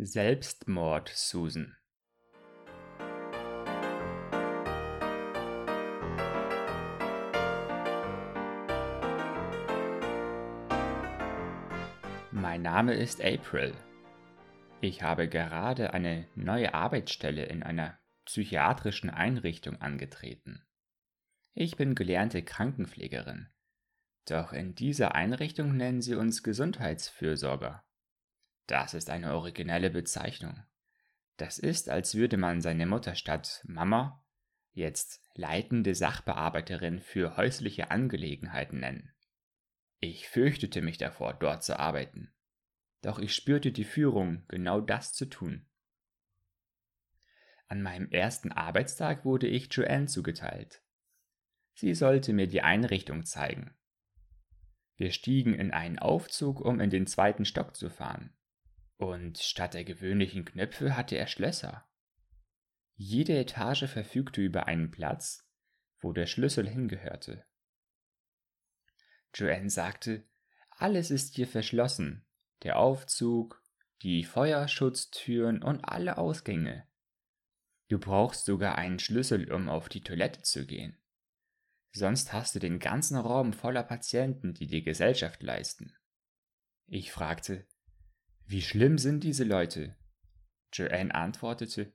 Selbstmord, Susan. Mein Name ist April. Ich habe gerade eine neue Arbeitsstelle in einer psychiatrischen Einrichtung angetreten. Ich bin gelernte Krankenpflegerin. Doch in dieser Einrichtung nennen sie uns Gesundheitsfürsorger. Das ist eine originelle Bezeichnung. Das ist, als würde man seine Mutter statt Mama jetzt leitende Sachbearbeiterin für häusliche Angelegenheiten nennen. Ich fürchtete mich davor, dort zu arbeiten. Doch ich spürte die Führung, genau das zu tun. An meinem ersten Arbeitstag wurde ich Joanne zugeteilt. Sie sollte mir die Einrichtung zeigen. Wir stiegen in einen Aufzug, um in den zweiten Stock zu fahren. Und statt der gewöhnlichen Knöpfe hatte er Schlösser. Jede Etage verfügte über einen Platz, wo der Schlüssel hingehörte. Joanne sagte, alles ist hier verschlossen, der Aufzug, die Feuerschutztüren und alle Ausgänge. Du brauchst sogar einen Schlüssel, um auf die Toilette zu gehen. Sonst hast du den ganzen Raum voller Patienten, die dir Gesellschaft leisten. Ich fragte, wie schlimm sind diese Leute? Joanne antwortete,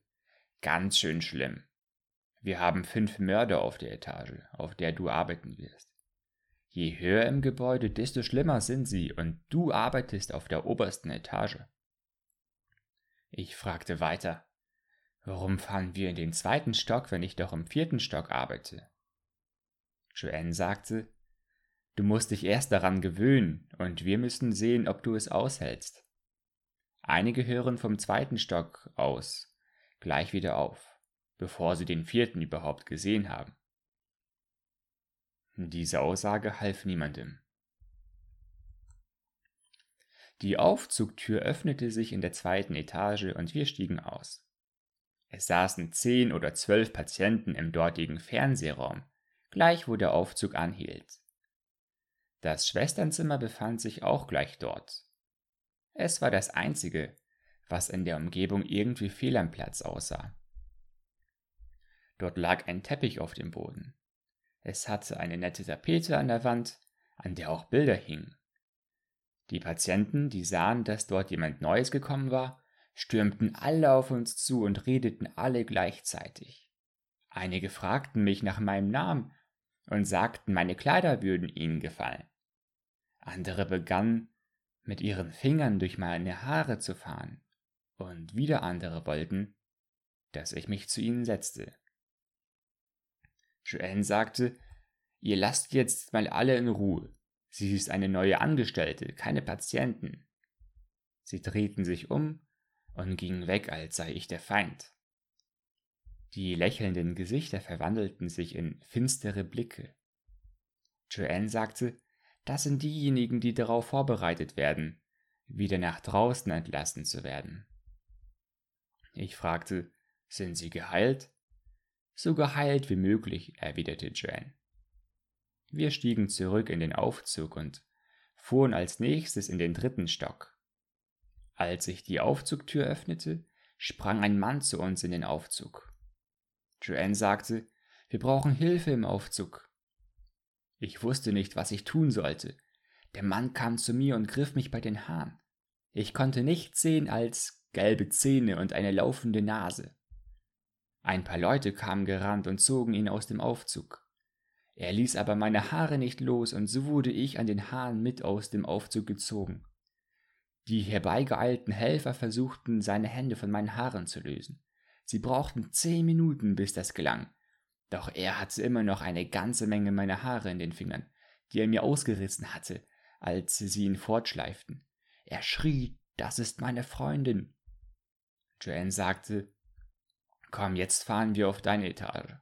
ganz schön schlimm. Wir haben fünf Mörder auf der Etage, auf der du arbeiten wirst. Je höher im Gebäude, desto schlimmer sind sie, und du arbeitest auf der obersten Etage. Ich fragte weiter, warum fahren wir in den zweiten Stock, wenn ich doch im vierten Stock arbeite? Joanne sagte, du musst dich erst daran gewöhnen, und wir müssen sehen, ob du es aushältst. Einige hören vom zweiten Stock aus gleich wieder auf, bevor sie den vierten überhaupt gesehen haben. Diese Aussage half niemandem. Die Aufzugtür öffnete sich in der zweiten Etage und wir stiegen aus. Es saßen zehn oder zwölf Patienten im dortigen Fernsehraum, gleich wo der Aufzug anhielt. Das Schwesternzimmer befand sich auch gleich dort, es war das Einzige, was in der Umgebung irgendwie fehl am Platz aussah. Dort lag ein Teppich auf dem Boden. Es hatte eine nette Tapete an der Wand, an der auch Bilder hingen. Die Patienten, die sahen, dass dort jemand Neues gekommen war, stürmten alle auf uns zu und redeten alle gleichzeitig. Einige fragten mich nach meinem Namen und sagten, meine Kleider würden ihnen gefallen. Andere begannen, mit ihren Fingern durch meine Haare zu fahren, und wieder andere wollten, dass ich mich zu ihnen setzte. Joanne sagte, ihr lasst jetzt mal alle in Ruhe. Sie ist eine neue Angestellte, keine Patienten. Sie drehten sich um und gingen weg, als sei ich der Feind. Die lächelnden Gesichter verwandelten sich in finstere Blicke. Joanne sagte, das sind diejenigen, die darauf vorbereitet werden, wieder nach draußen entlassen zu werden. Ich fragte, sind Sie geheilt? So geheilt wie möglich, erwiderte Joanne. Wir stiegen zurück in den Aufzug und fuhren als nächstes in den dritten Stock. Als sich die Aufzugtür öffnete, sprang ein Mann zu uns in den Aufzug. Joanne sagte, wir brauchen Hilfe im Aufzug. Ich wusste nicht, was ich tun sollte. Der Mann kam zu mir und griff mich bei den Haaren. Ich konnte nichts sehen als gelbe Zähne und eine laufende Nase. Ein paar Leute kamen gerannt und zogen ihn aus dem Aufzug. Er ließ aber meine Haare nicht los, und so wurde ich an den Haaren mit aus dem Aufzug gezogen. Die herbeigeeilten Helfer versuchten, seine Hände von meinen Haaren zu lösen. Sie brauchten zehn Minuten, bis das gelang. Doch er hatte immer noch eine ganze Menge meiner Haare in den Fingern, die er mir ausgerissen hatte, als sie ihn fortschleiften. Er schrie, das ist meine Freundin. Joanne sagte, Komm, jetzt fahren wir auf deine Etage.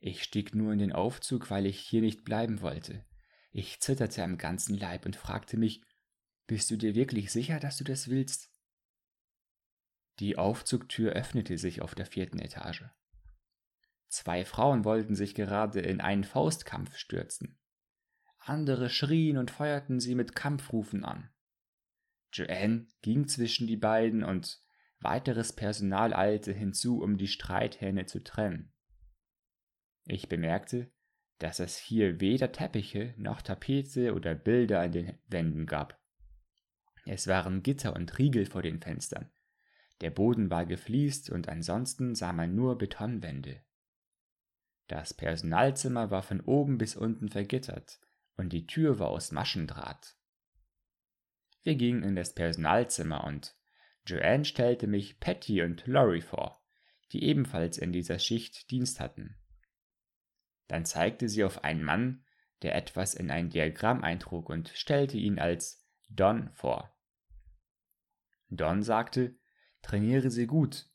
Ich stieg nur in den Aufzug, weil ich hier nicht bleiben wollte. Ich zitterte am ganzen Leib und fragte mich, bist du dir wirklich sicher, dass du das willst? Die Aufzugtür öffnete sich auf der vierten Etage. Zwei Frauen wollten sich gerade in einen Faustkampf stürzen. Andere schrien und feuerten sie mit Kampfrufen an. Joanne ging zwischen die beiden und weiteres Personal eilte hinzu, um die Streithähne zu trennen. Ich bemerkte, dass es hier weder Teppiche noch Tapete oder Bilder an den Wänden gab. Es waren Gitter und Riegel vor den Fenstern. Der Boden war gefliest und ansonsten sah man nur Betonwände. Das Personalzimmer war von oben bis unten vergittert und die Tür war aus Maschendraht. Wir gingen in das Personalzimmer und Joanne stellte mich Patty und Laurie vor, die ebenfalls in dieser Schicht Dienst hatten. Dann zeigte sie auf einen Mann, der etwas in ein Diagramm eintrug und stellte ihn als Don vor. Don sagte, trainiere sie gut.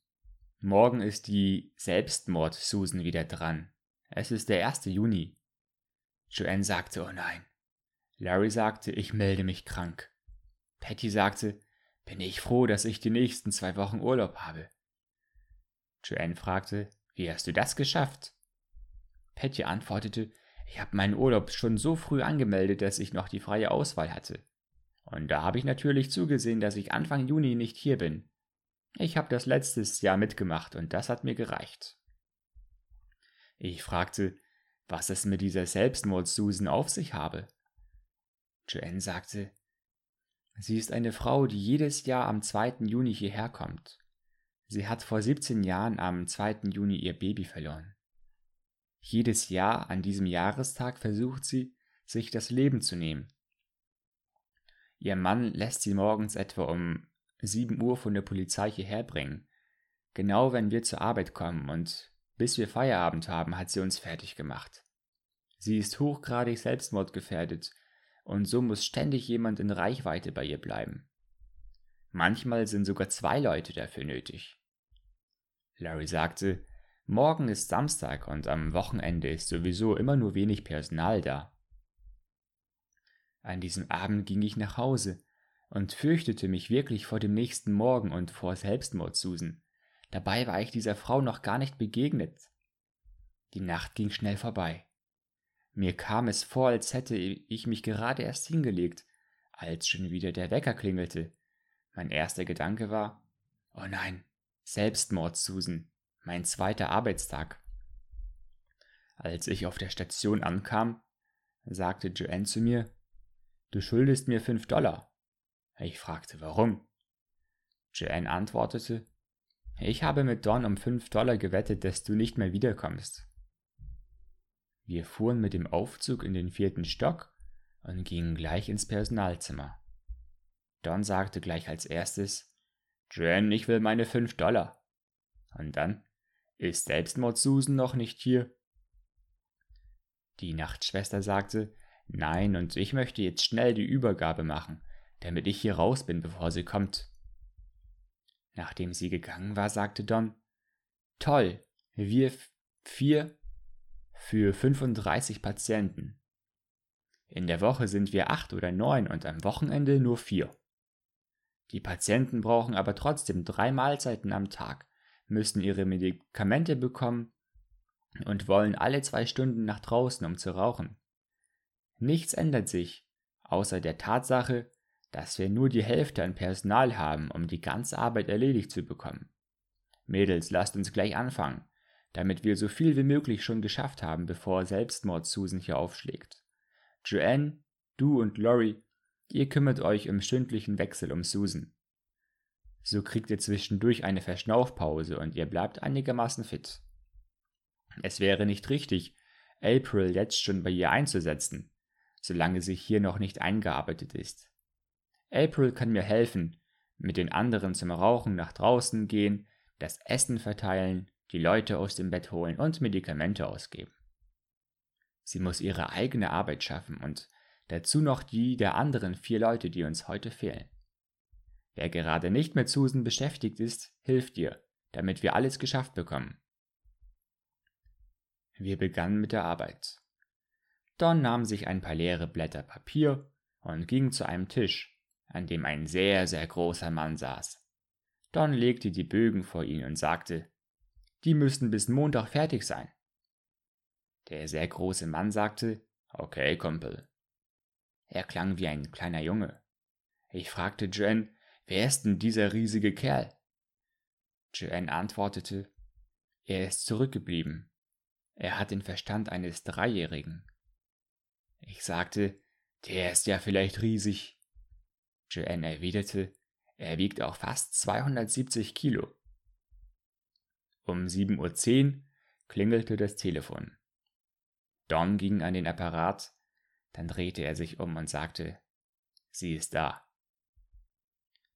Morgen ist die Selbstmord-Susan wieder dran. Es ist der 1. Juni. Joanne sagte, oh nein. Larry sagte, ich melde mich krank. Patty sagte, bin ich froh, dass ich die nächsten zwei Wochen Urlaub habe. Joanne fragte, wie hast du das geschafft? Patty antwortete, ich habe meinen Urlaub schon so früh angemeldet, dass ich noch die freie Auswahl hatte. Und da habe ich natürlich zugesehen, dass ich Anfang Juni nicht hier bin. Ich habe das letztes Jahr mitgemacht und das hat mir gereicht. Ich fragte, was es mit dieser Selbstmord-Susan auf sich habe. Joanne sagte, sie ist eine Frau, die jedes Jahr am 2. Juni hierher kommt. Sie hat vor 17 Jahren am 2. Juni ihr Baby verloren. Jedes Jahr an diesem Jahrestag versucht sie, sich das Leben zu nehmen. Ihr Mann lässt sie morgens etwa um 7 Uhr von der Polizei hierher bringen, genau wenn wir zur Arbeit kommen und bis wir Feierabend haben, hat sie uns fertig gemacht. Sie ist hochgradig selbstmordgefährdet und so muss ständig jemand in Reichweite bei ihr bleiben. Manchmal sind sogar zwei Leute dafür nötig. Larry sagte, Morgen ist Samstag und am Wochenende ist sowieso immer nur wenig Personal da. An diesem Abend ging ich nach Hause und fürchtete mich wirklich vor dem nächsten Morgen und vor Selbstmord Susan. Dabei war ich dieser Frau noch gar nicht begegnet. Die Nacht ging schnell vorbei. Mir kam es vor, als hätte ich mich gerade erst hingelegt, als schon wieder der Wecker klingelte. Mein erster Gedanke war, oh nein, Selbstmord, Susan mein zweiter Arbeitstag. Als ich auf der Station ankam, sagte Joanne zu mir, du schuldest mir fünf Dollar. Ich fragte, warum? Joanne antwortete, ich habe mit Don um fünf Dollar gewettet, dass du nicht mehr wiederkommst. Wir fuhren mit dem Aufzug in den vierten Stock und gingen gleich ins Personalzimmer. Don sagte gleich als erstes, Joanne, ich will meine fünf Dollar. Und dann, ist Selbstmord Susan noch nicht hier? Die Nachtschwester sagte, Nein, und ich möchte jetzt schnell die Übergabe machen, damit ich hier raus bin, bevor sie kommt. Nachdem sie gegangen war, sagte Don, Toll, wir vier für 35 Patienten. In der Woche sind wir acht oder neun und am Wochenende nur vier. Die Patienten brauchen aber trotzdem drei Mahlzeiten am Tag müssen ihre Medikamente bekommen und wollen alle zwei Stunden nach draußen, um zu rauchen. Nichts ändert sich, außer der Tatsache, dass wir nur die Hälfte an Personal haben, um die ganze Arbeit erledigt zu bekommen. Mädels, lasst uns gleich anfangen, damit wir so viel wie möglich schon geschafft haben, bevor Selbstmord Susan hier aufschlägt. Joanne, du und Lori, ihr kümmert euch im stündlichen Wechsel um Susan. So kriegt ihr zwischendurch eine Verschnaufpause und ihr bleibt einigermaßen fit. Es wäre nicht richtig, April jetzt schon bei ihr einzusetzen, solange sie hier noch nicht eingearbeitet ist. April kann mir helfen, mit den anderen zum Rauchen nach draußen gehen, das Essen verteilen, die Leute aus dem Bett holen und Medikamente ausgeben. Sie muss ihre eigene Arbeit schaffen und dazu noch die der anderen vier Leute, die uns heute fehlen. Wer gerade nicht mit Susan beschäftigt ist, hilft dir, damit wir alles geschafft bekommen. Wir begannen mit der Arbeit. Don nahm sich ein paar leere Blätter Papier und ging zu einem Tisch, an dem ein sehr, sehr großer Mann saß. Don legte die Bögen vor ihn und sagte, die müssten bis Montag fertig sein. Der sehr große Mann sagte, okay, Kumpel. Er klang wie ein kleiner Junge. Ich fragte Joanne, wer ist denn dieser riesige Kerl? Joanne antwortete, er ist zurückgeblieben. Er hat den Verstand eines Dreijährigen. Ich sagte, der ist ja vielleicht riesig. Joanne erwiderte, er wiegt auch fast 270 Kilo. Um 7.10 Uhr klingelte das Telefon. Don ging an den Apparat, dann drehte er sich um und sagte, sie ist da.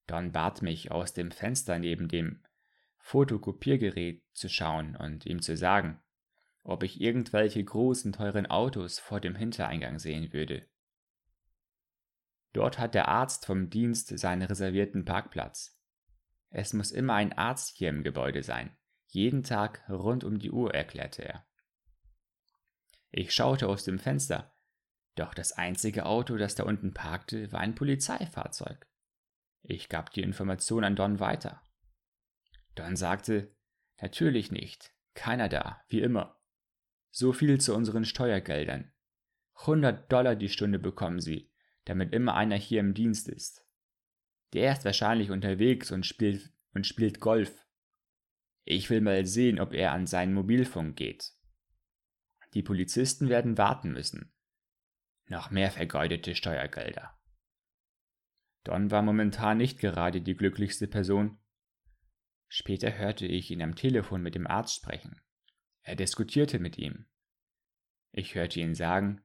Don bat mich, aus dem Fenster neben dem Fotokopiergerät zu schauen und ihm zu sagen, ob ich irgendwelche großen teuren Autos vor dem Hintereingang sehen würde. Dort hat der Arzt vom Dienst seinen reservierten Parkplatz. Es muss immer ein Arzt hier im Gebäude sein, jeden Tag rund um die Uhr, erklärte er. Ich schaute aus dem Fenster, doch das einzige Auto, das da unten parkte, war ein Polizeifahrzeug. Ich gab die Information an Don weiter. Don sagte, natürlich nicht, keiner da, wie immer. So viel zu unseren Steuergeldern. 100 Dollar die Stunde bekommen sie, damit immer einer hier im Dienst ist. Der ist wahrscheinlich unterwegs und spielt, und spielt Golf. Ich will mal sehen, ob er an seinen Mobilfunk geht. Die Polizisten werden warten müssen. Noch mehr vergeudete Steuergelder. Don war momentan nicht gerade die glücklichste Person. Später hörte ich ihn am Telefon mit dem Arzt sprechen. Er diskutierte mit ihm. Ich hörte ihn sagen,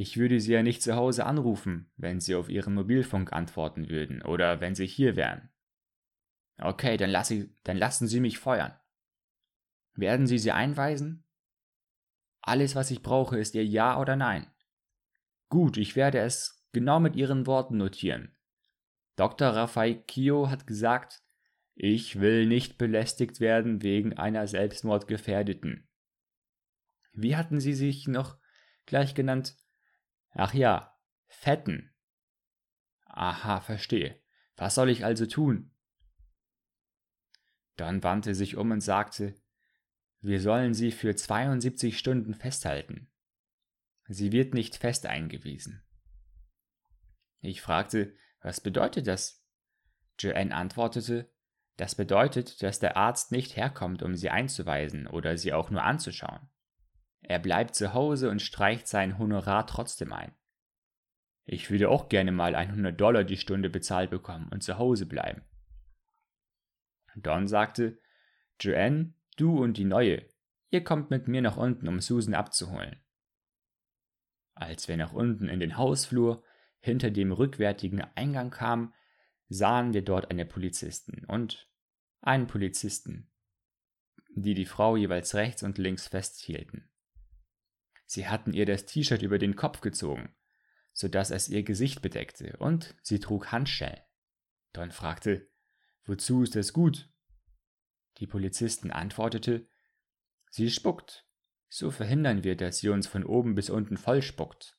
ich würde Sie ja nicht zu Hause anrufen, wenn Sie auf Ihren Mobilfunk antworten würden oder wenn Sie hier wären. Okay, dann, lass ich, dann lassen Sie mich feuern. Werden Sie sie einweisen? Alles, was ich brauche, ist Ihr Ja oder Nein. Gut, ich werde es genau mit Ihren Worten notieren. Dr. Raffaikio hat gesagt, ich will nicht belästigt werden wegen einer Selbstmordgefährdeten. Wie hatten Sie sich noch gleich genannt? Ach ja, Fetten. Aha, verstehe. Was soll ich also tun? Dann wandte sich um und sagte, wir sollen sie für 72 Stunden festhalten. Sie wird nicht fest eingewiesen. Ich fragte, was bedeutet das? Joanne antwortete, das bedeutet, dass der Arzt nicht herkommt, um sie einzuweisen oder sie auch nur anzuschauen. Er bleibt zu Hause und streicht sein Honorar trotzdem ein. Ich würde auch gerne mal 100 Dollar die Stunde bezahlt bekommen und zu Hause bleiben. Don sagte, Joanne, du und die Neue, ihr kommt mit mir nach unten, um Susan abzuholen. Als wir nach unten in den Hausflur hinter dem rückwärtigen Eingang kamen, sahen wir dort eine Polizistin und einen Polizisten, die die Frau jeweils rechts und links festhielten. Sie hatten ihr das T-Shirt über den Kopf gezogen, so dass es ihr Gesicht bedeckte, und sie trug Handschellen. Don fragte, wozu ist das gut? Die Polizistin antwortete, sie spuckt. So verhindern wir, dass sie uns von oben bis unten voll spuckt.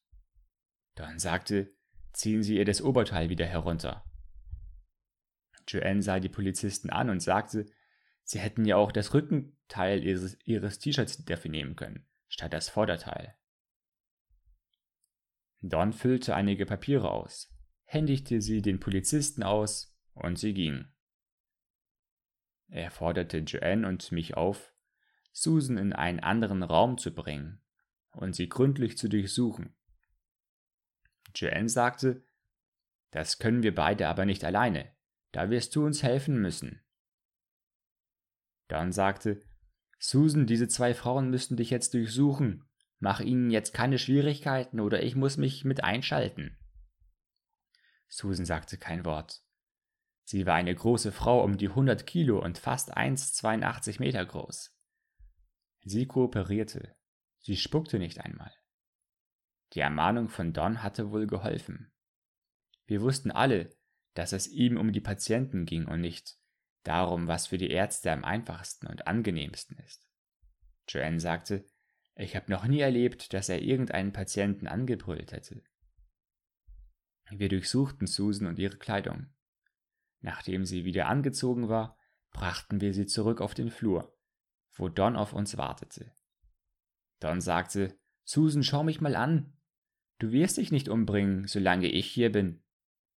Don sagte, ziehen Sie ihr das Oberteil wieder herunter. Joanne sah die Polizisten an und sagte, sie hätten ja auch das Rückenteil ihres, ihres T-Shirts dafür nehmen können statt das Vorderteil. Don füllte einige Papiere aus, händigte sie den Polizisten aus und sie ging. Er forderte Joanne und mich auf, Susan in einen anderen Raum zu bringen und sie gründlich zu durchsuchen. Joanne sagte, das können wir beide aber nicht alleine, da wirst du uns helfen müssen. Don sagte, Susan, diese zwei Frauen müssten dich jetzt durchsuchen. Mach ihnen jetzt keine Schwierigkeiten oder ich muss mich mit einschalten. Susan sagte kein Wort. Sie war eine große Frau um die 100 Kilo und fast 1,82 Meter groß. Sie kooperierte. Sie spuckte nicht einmal. Die Ermahnung von Don hatte wohl geholfen. Wir wussten alle, dass es ihm um die Patienten ging und nicht darum, was für die Ärzte am einfachsten und angenehmsten ist. Joanne sagte, ich habe noch nie erlebt, dass er irgendeinen Patienten angebrüllt hätte. Wir durchsuchten Susan und ihre Kleidung. Nachdem sie wieder angezogen war, brachten wir sie zurück auf den Flur, wo Don auf uns wartete. Don sagte, Susan, schau mich mal an. Du wirst dich nicht umbringen, solange ich hier bin.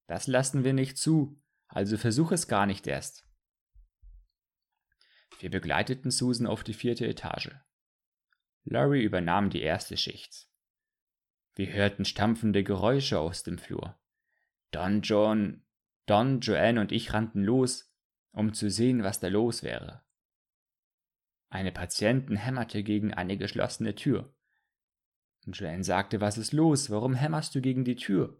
Das lassen wir nicht zu, also versuch es gar nicht erst. Wir begleiteten Susan auf die vierte Etage. Larry übernahm die erste Schicht. Wir hörten stampfende Geräusche aus dem Flur. Don John, Don, Joanne und ich rannten los, um zu sehen, was da los wäre. Eine Patientin hämmerte gegen eine geschlossene Tür. Joanne sagte, was ist los? Warum hämmerst du gegen die Tür?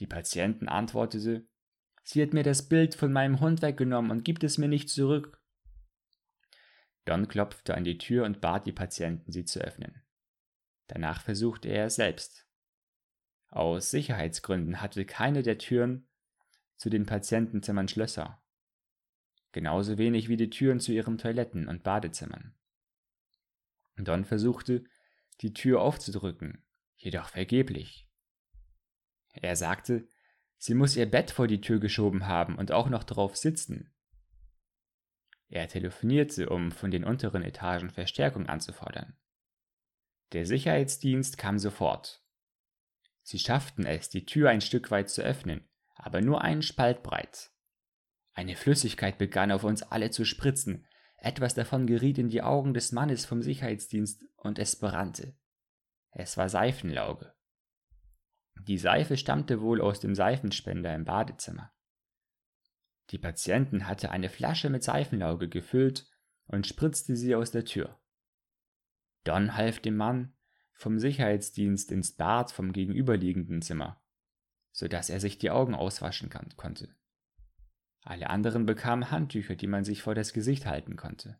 Die Patientin antwortete, sie hat mir das Bild von meinem Hund weggenommen und gibt es mir nicht zurück. Don klopfte an die Tür und bat die Patienten, sie zu öffnen. Danach versuchte er es selbst. Aus Sicherheitsgründen hatte keine der Türen zu den Patientenzimmern Schlösser. Genauso wenig wie die Türen zu ihren Toiletten und Badezimmern. Don versuchte, die Tür aufzudrücken, jedoch vergeblich. Er sagte, sie muss ihr Bett vor die Tür geschoben haben und auch noch darauf sitzen. Er telefonierte, um von den unteren Etagen Verstärkung anzufordern. Der Sicherheitsdienst kam sofort. Sie schafften es, die Tür ein Stück weit zu öffnen, aber nur einen Spalt breit. Eine Flüssigkeit begann auf uns alle zu spritzen, etwas davon geriet in die Augen des Mannes vom Sicherheitsdienst und es brannte. Es war Seifenlauge. Die Seife stammte wohl aus dem Seifenspender im Badezimmer. Die Patientin hatte eine Flasche mit Seifenlauge gefüllt und spritzte sie aus der Tür. Don half dem Mann vom Sicherheitsdienst ins Bad vom gegenüberliegenden Zimmer, so dass er sich die Augen auswaschen konnte. Alle anderen bekamen Handtücher, die man sich vor das Gesicht halten konnte.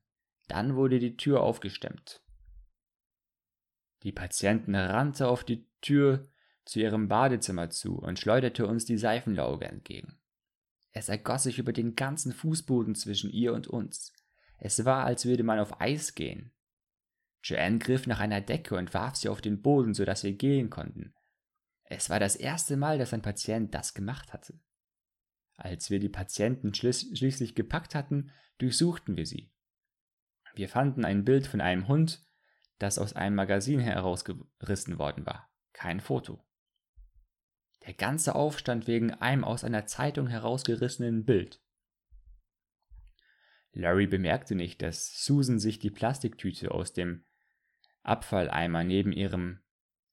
Dann wurde die Tür aufgestemmt. Die Patientin rannte auf die Tür zu ihrem Badezimmer zu und schleuderte uns die Seifenlauge entgegen. Es ergoss sich über den ganzen Fußboden zwischen ihr und uns. Es war, als würde man auf Eis gehen. Joanne griff nach einer Decke und warf sie auf den Boden, so dass wir gehen konnten. Es war das erste Mal, dass ein Patient das gemacht hatte. Als wir die Patienten schließlich gepackt hatten, durchsuchten wir sie. Wir fanden ein Bild von einem Hund, das aus einem Magazin herausgerissen worden war. Kein Foto. Der ganze Aufstand wegen einem aus einer Zeitung herausgerissenen Bild. Larry bemerkte nicht, dass Susan sich die Plastiktüte aus dem Abfalleimer neben ihrem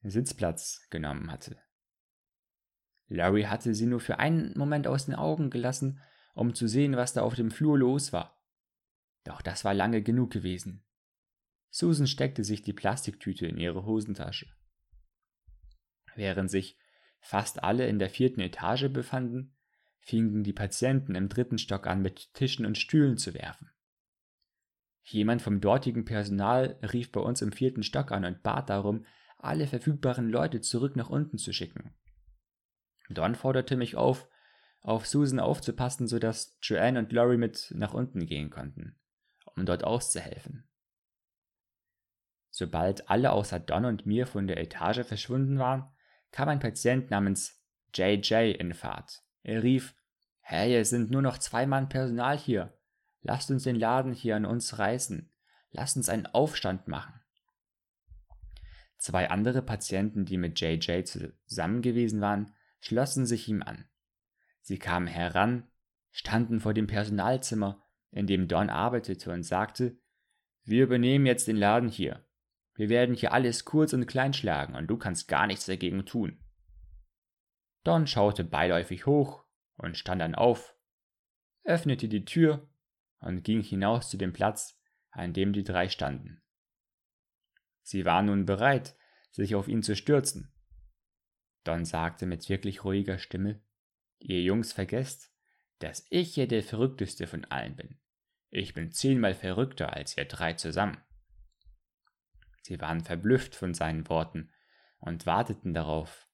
Sitzplatz genommen hatte. Larry hatte sie nur für einen Moment aus den Augen gelassen, um zu sehen, was da auf dem Flur los war. Doch das war lange genug gewesen. Susan steckte sich die Plastiktüte in ihre Hosentasche. Während sich fast alle in der vierten Etage befanden, fingen die Patienten im dritten Stock an, mit Tischen und Stühlen zu werfen. Jemand vom dortigen Personal rief bei uns im vierten Stock an und bat darum, alle verfügbaren Leute zurück nach unten zu schicken. Don forderte mich auf, auf Susan aufzupassen, sodass Joanne und Laurie mit nach unten gehen konnten, um dort auszuhelfen. Sobald alle außer Don und mir von der Etage verschwunden waren, kam ein Patient namens JJ in Fahrt. Er rief, Hey, es sind nur noch zwei Mann Personal hier. Lasst uns den Laden hier an uns reißen. Lasst uns einen Aufstand machen. Zwei andere Patienten, die mit JJ zusammen gewesen waren, schlossen sich ihm an. Sie kamen heran, standen vor dem Personalzimmer, in dem Don arbeitete und sagte, wir übernehmen jetzt den Laden hier. Wir werden hier alles kurz und klein schlagen und du kannst gar nichts dagegen tun. Don schaute beiläufig hoch und stand dann auf, öffnete die Tür und ging hinaus zu dem Platz, an dem die drei standen. Sie waren nun bereit, sich auf ihn zu stürzen. Don sagte mit wirklich ruhiger Stimme, Ihr Jungs vergesst, dass ich hier der verrückteste von allen bin. Ich bin zehnmal verrückter als ihr drei zusammen. Sie waren verblüfft von seinen Worten und warteten darauf,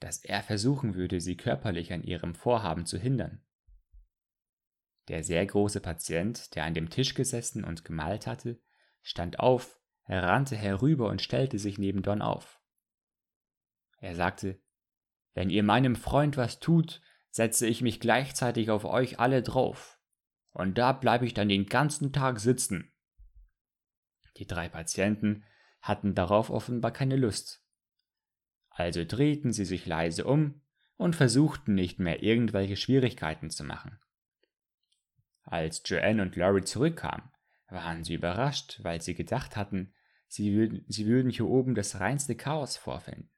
dass er versuchen würde, sie körperlich an ihrem Vorhaben zu hindern. Der sehr große Patient, der an dem Tisch gesessen und gemalt hatte, stand auf, rannte herüber und stellte sich neben Don auf. Er sagte, wenn ihr meinem Freund was tut, setze ich mich gleichzeitig auf euch alle drauf. Und da bleibe ich dann den ganzen Tag sitzen. Die drei Patienten hatten darauf offenbar keine Lust. Also drehten sie sich leise um und versuchten nicht mehr irgendwelche Schwierigkeiten zu machen. Als Joanne und Laurie zurückkamen, waren sie überrascht, weil sie gedacht hatten, sie würden, sie würden hier oben das reinste Chaos vorfinden.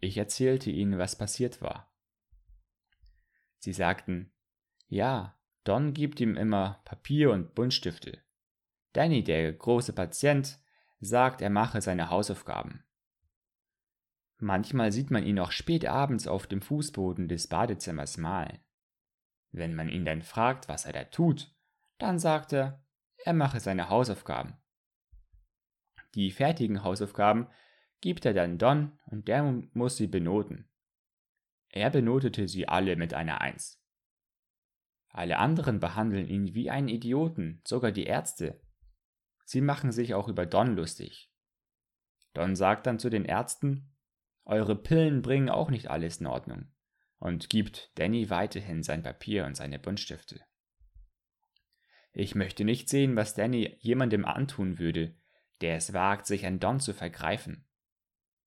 Ich erzählte ihnen, was passiert war. Sie sagten, ja, Don gibt ihm immer Papier und Buntstifte. Danny, der große Patient, sagt, er mache seine Hausaufgaben. Manchmal sieht man ihn auch spät abends auf dem Fußboden des Badezimmers malen. Wenn man ihn dann fragt, was er da tut, dann sagt er, er mache seine Hausaufgaben. Die fertigen Hausaufgaben gibt er dann Don und der muss sie benoten. Er benotete sie alle mit einer Eins. Alle anderen behandeln ihn wie einen Idioten, sogar die Ärzte. Sie machen sich auch über Don lustig. Don sagt dann zu den Ärzten, eure Pillen bringen auch nicht alles in Ordnung und gibt Danny weiterhin sein Papier und seine Buntstifte. Ich möchte nicht sehen, was Danny jemandem antun würde, der es wagt, sich an Don zu vergreifen.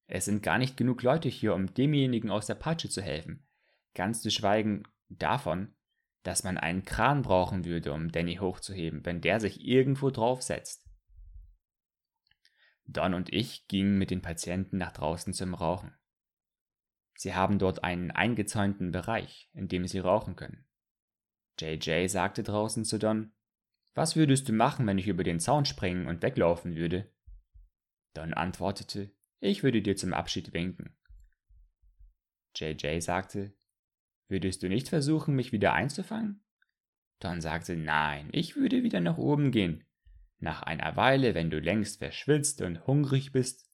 Es sind gar nicht genug Leute hier, um demjenigen aus der Patsche zu helfen, ganz zu schweigen davon, dass man einen Kran brauchen würde, um Danny hochzuheben, wenn der sich irgendwo draufsetzt. Don und ich gingen mit den Patienten nach draußen zum Rauchen. Sie haben dort einen eingezäunten Bereich, in dem sie rauchen können. JJ sagte draußen zu Don, was würdest du machen, wenn ich über den Zaun springen und weglaufen würde? Don antwortete, ich würde dir zum Abschied winken. JJ sagte, würdest du nicht versuchen, mich wieder einzufangen? Don sagte, nein, ich würde wieder nach oben gehen. Nach einer Weile, wenn du längst verschwitzt und hungrig bist,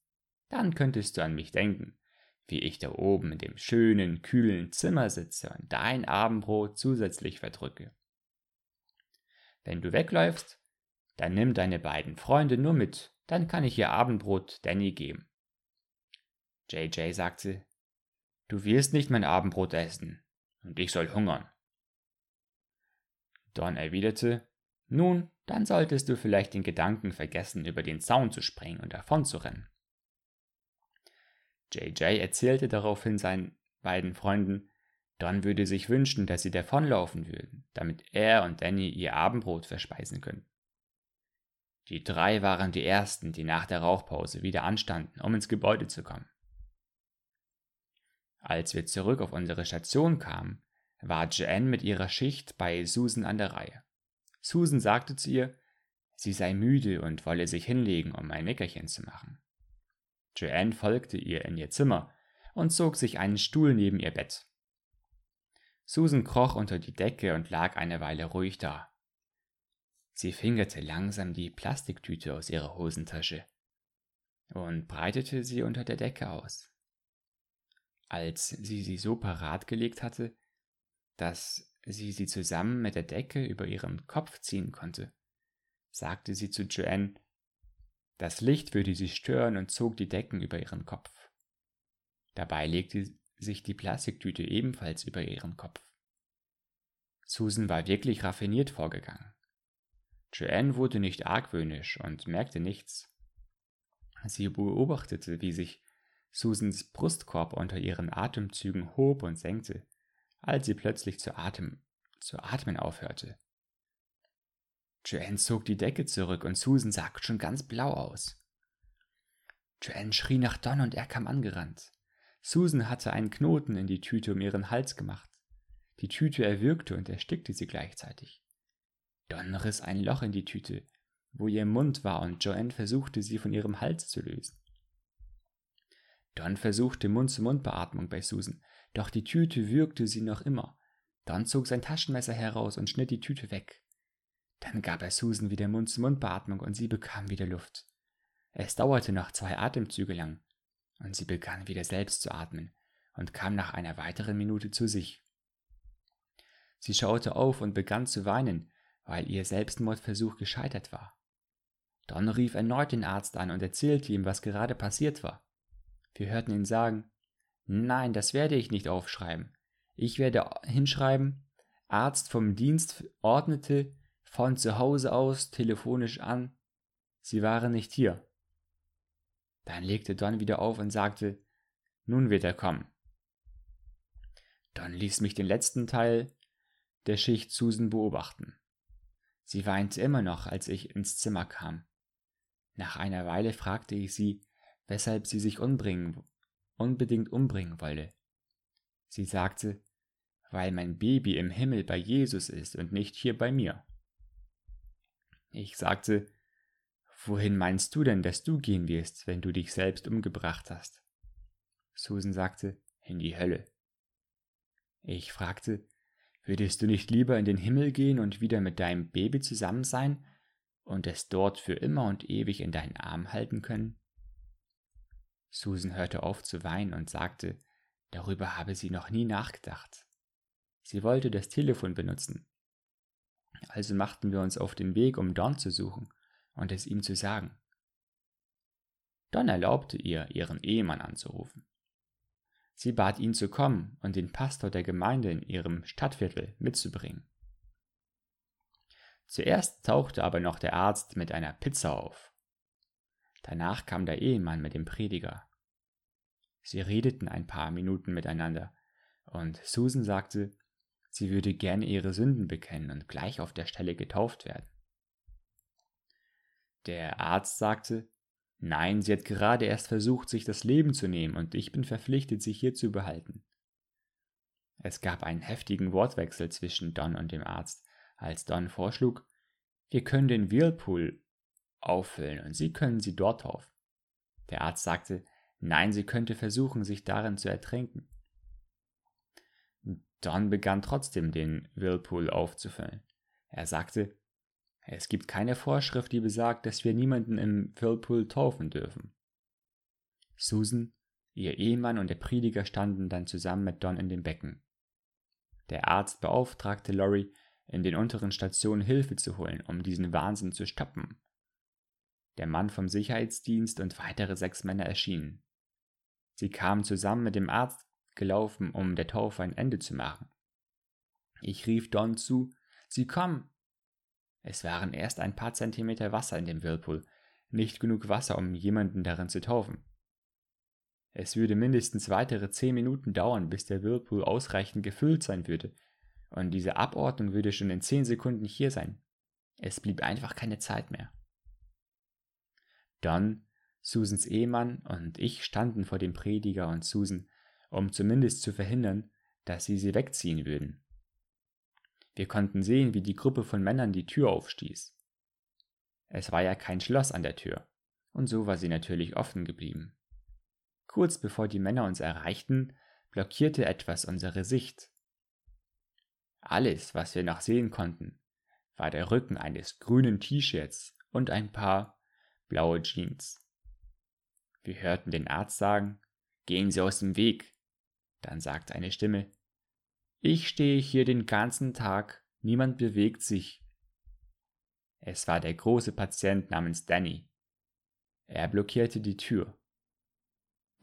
dann könntest du an mich denken, wie ich da oben in dem schönen, kühlen Zimmer sitze und dein Abendbrot zusätzlich verdrücke. Wenn du wegläufst, dann nimm deine beiden Freunde nur mit, dann kann ich ihr Abendbrot Danny geben. JJ sagte, Du wirst nicht mein Abendbrot essen, und ich soll hungern. Don erwiderte, Nun, dann solltest du vielleicht den Gedanken vergessen, über den Zaun zu springen und davonzurennen. JJ erzählte daraufhin seinen beiden Freunden, Don würde sich wünschen, dass sie davonlaufen würden, damit er und Danny ihr Abendbrot verspeisen können. Die drei waren die ersten, die nach der Rauchpause wieder anstanden, um ins Gebäude zu kommen. Als wir zurück auf unsere Station kamen, war Joanne mit ihrer Schicht bei Susan an der Reihe. Susan sagte zu ihr, sie sei müde und wolle sich hinlegen, um ein Nickerchen zu machen. Joanne folgte ihr in ihr Zimmer und zog sich einen Stuhl neben ihr Bett. Susan kroch unter die Decke und lag eine Weile ruhig da. Sie fingerte langsam die Plastiktüte aus ihrer Hosentasche und breitete sie unter der Decke aus. Als sie sie so parat gelegt hatte, dass sie sie zusammen mit der Decke über ihren Kopf ziehen konnte, sagte sie zu Joanne, das Licht würde sie stören und zog die Decken über ihren Kopf. Dabei legte sich die Plastiktüte ebenfalls über ihren Kopf. Susan war wirklich raffiniert vorgegangen. Joanne wurde nicht argwöhnisch und merkte nichts. Sie beobachtete, wie sich Susans Brustkorb unter ihren Atemzügen hob und senkte, als sie plötzlich zu, Atem, zu atmen aufhörte. Joanne zog die Decke zurück und Susan sah schon ganz blau aus. Joanne schrie nach Don und er kam angerannt. Susan hatte einen Knoten in die Tüte um ihren Hals gemacht. Die Tüte erwürgte und erstickte sie gleichzeitig. Don riss ein Loch in die Tüte, wo ihr Mund war, und Joanne versuchte, sie von ihrem Hals zu lösen. Don versuchte Mund-zu-Mund-Beatmung bei Susan, doch die Tüte würgte sie noch immer. Don zog sein Taschenmesser heraus und schnitt die Tüte weg. Dann gab er Susan wieder Mund-zu-Mund-Beatmung und sie bekam wieder Luft. Es dauerte noch zwei Atemzüge lang, und sie begann wieder selbst zu atmen und kam nach einer weiteren Minute zu sich. Sie schaute auf und begann zu weinen, weil ihr Selbstmordversuch gescheitert war. Don rief erneut den Arzt an und erzählte ihm, was gerade passiert war. Wir hörten ihn sagen, nein, das werde ich nicht aufschreiben. Ich werde hinschreiben, Arzt vom Dienst ordnete von zu Hause aus telefonisch an, Sie waren nicht hier. Dann legte Don wieder auf und sagte, nun wird er kommen. Don ließ mich den letzten Teil der Schicht Susan beobachten. Sie weinte immer noch, als ich ins Zimmer kam. Nach einer Weile fragte ich sie, weshalb sie sich umbringen, unbedingt umbringen wolle. Sie sagte, weil mein Baby im Himmel bei Jesus ist und nicht hier bei mir. Ich sagte, wohin meinst du denn, dass du gehen wirst, wenn du dich selbst umgebracht hast? Susan sagte, in die Hölle. Ich fragte, würdest du nicht lieber in den Himmel gehen und wieder mit deinem Baby zusammen sein und es dort für immer und ewig in deinen Arm halten können? Susan hörte auf zu weinen und sagte, darüber habe sie noch nie nachgedacht. Sie wollte das Telefon benutzen. Also machten wir uns auf den Weg, um Don zu suchen und es ihm zu sagen. Don erlaubte ihr, ihren Ehemann anzurufen. Sie bat ihn zu kommen und den Pastor der Gemeinde in ihrem Stadtviertel mitzubringen. Zuerst tauchte aber noch der Arzt mit einer Pizza auf. Danach kam der Ehemann mit dem Prediger. Sie redeten ein paar Minuten miteinander, und Susan sagte, sie würde gerne ihre Sünden bekennen und gleich auf der Stelle getauft werden. Der Arzt sagte, nein, sie hat gerade erst versucht, sich das Leben zu nehmen, und ich bin verpflichtet, sie hier zu behalten. Es gab einen heftigen Wortwechsel zwischen Don und dem Arzt, als Don vorschlug, wir können den Whirlpool auffüllen und Sie können sie dort taufen. Der Arzt sagte, nein, sie könnte versuchen, sich darin zu ertränken. Don begann trotzdem den Whirlpool aufzufüllen. Er sagte, es gibt keine Vorschrift, die besagt, dass wir niemanden im Whirlpool taufen dürfen. Susan, ihr Ehemann und der Prediger standen dann zusammen mit Don in dem Becken. Der Arzt beauftragte Lori, in den unteren Stationen Hilfe zu holen, um diesen Wahnsinn zu stoppen. Der Mann vom Sicherheitsdienst und weitere sechs Männer erschienen. Sie kamen zusammen mit dem Arzt gelaufen, um der Taufe ein Ende zu machen. Ich rief Don zu, Sie kommen. Es waren erst ein paar Zentimeter Wasser in dem Whirlpool, nicht genug Wasser, um jemanden darin zu taufen. Es würde mindestens weitere zehn Minuten dauern, bis der Whirlpool ausreichend gefüllt sein würde, und diese Abordnung würde schon in zehn Sekunden hier sein. Es blieb einfach keine Zeit mehr. Don, Susans Ehemann und ich standen vor dem Prediger und Susan, um zumindest zu verhindern, dass sie sie wegziehen würden. Wir konnten sehen, wie die Gruppe von Männern die Tür aufstieß. Es war ja kein Schloss an der Tür, und so war sie natürlich offen geblieben. Kurz bevor die Männer uns erreichten, blockierte etwas unsere Sicht. Alles, was wir noch sehen konnten, war der Rücken eines grünen T-Shirts und ein paar blaue Jeans. Wir hörten den Arzt sagen, gehen Sie aus dem Weg. Dann sagte eine Stimme, ich stehe hier den ganzen Tag, niemand bewegt sich. Es war der große Patient namens Danny. Er blockierte die Tür.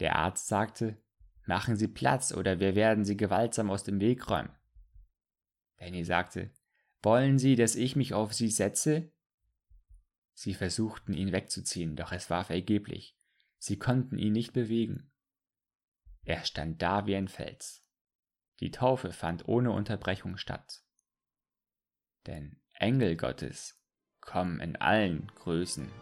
Der Arzt sagte, machen Sie Platz oder wir werden Sie gewaltsam aus dem Weg räumen. Danny sagte, wollen Sie, dass ich mich auf Sie setze? Sie versuchten ihn wegzuziehen, doch es war vergeblich. Sie konnten ihn nicht bewegen. Er stand da wie ein Fels. Die Taufe fand ohne Unterbrechung statt. Denn Engel Gottes kommen in allen Größen